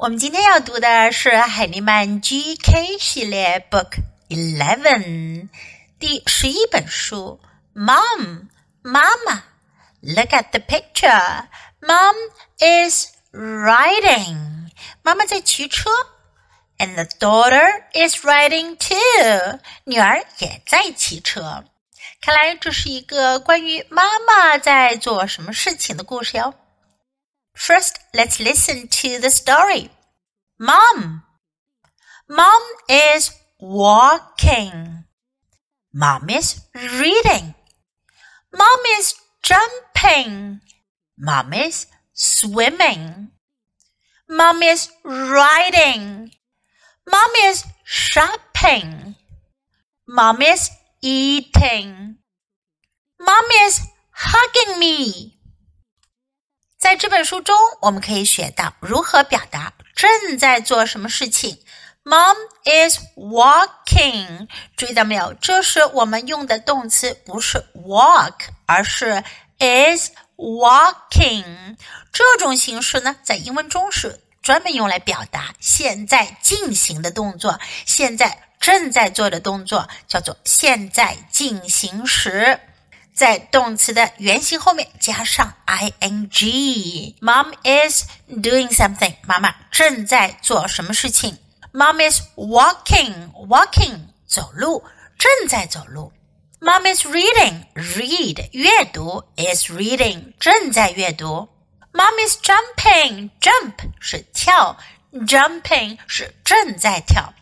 我们今天要读的是海尼曼 GK 系列 Book Eleven 第十一本书。Mom，妈妈，Look at the picture. Mom is riding. 妈妈在骑车。And the daughter is riding too. 女儿也在骑车。看来这是一个关于妈妈在做什么事情的故事哟。 First, let's listen to the story. Mom. Mom is walking. Mom is reading. Mom is jumping. Mom is swimming. Mom is riding. Mom is shopping. Mom is eating. Mom is hugging me. 在这本书中，我们可以学到如何表达正在做什么事情。Mom is walking，注意到没有？这是我们用的动词，不是 walk，而是 is walking。这种形式呢，在英文中是专门用来表达现在进行的动作，现在正在做的动作叫做现在进行时。在动词的原形后面加上 i n g。Mom is doing something。妈妈正在做什么事情？Mom is walking walking 走路，正在走路。Mom is reading read 阅读 is reading 正在阅读。Mom is jumping jump 是跳，jumping 是正在跳。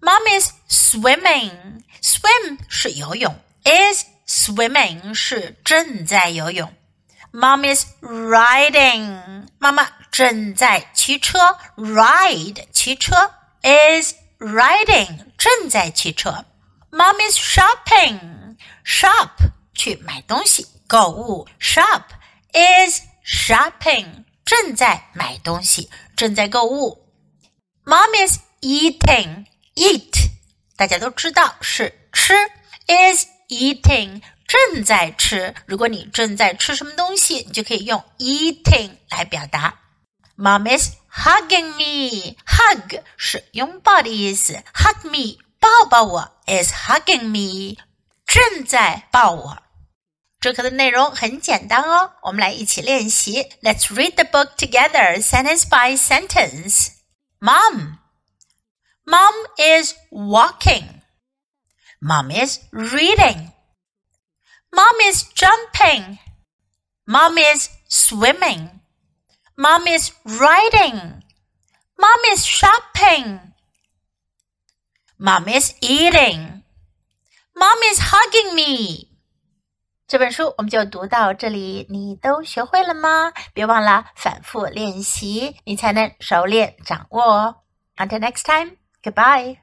Mom is swimming swim 是游泳，is Swimming 是正在游泳。Mom is riding，妈妈正在骑车。Ride 骑车 is riding 正在骑车。Mom is shopping，shop 去买东西购物。Shop is shopping 正在买东西，正在购物。Mom is eating，eat 大家都知道是吃。Is eating 正在吃。如果你正在吃什么东西，你就可以用 eating 来表达。Mom is hugging me. Hug 是拥抱的意思。Hug me，抱抱我，is hugging me，正在抱我。这课的内容很简单哦，我们来一起练习。Let's read the book together, sentence by sentence. Mom, Mom is walking. Mom is reading. Mom is jumping. Mom is swimming. Mom is riding. Mom is shopping. Mom is eating. Mom is hugging me. 这本书我们就读到这里，你都学会了吗？别忘了反复练习，你才能熟练掌握哦。Until next time, goodbye.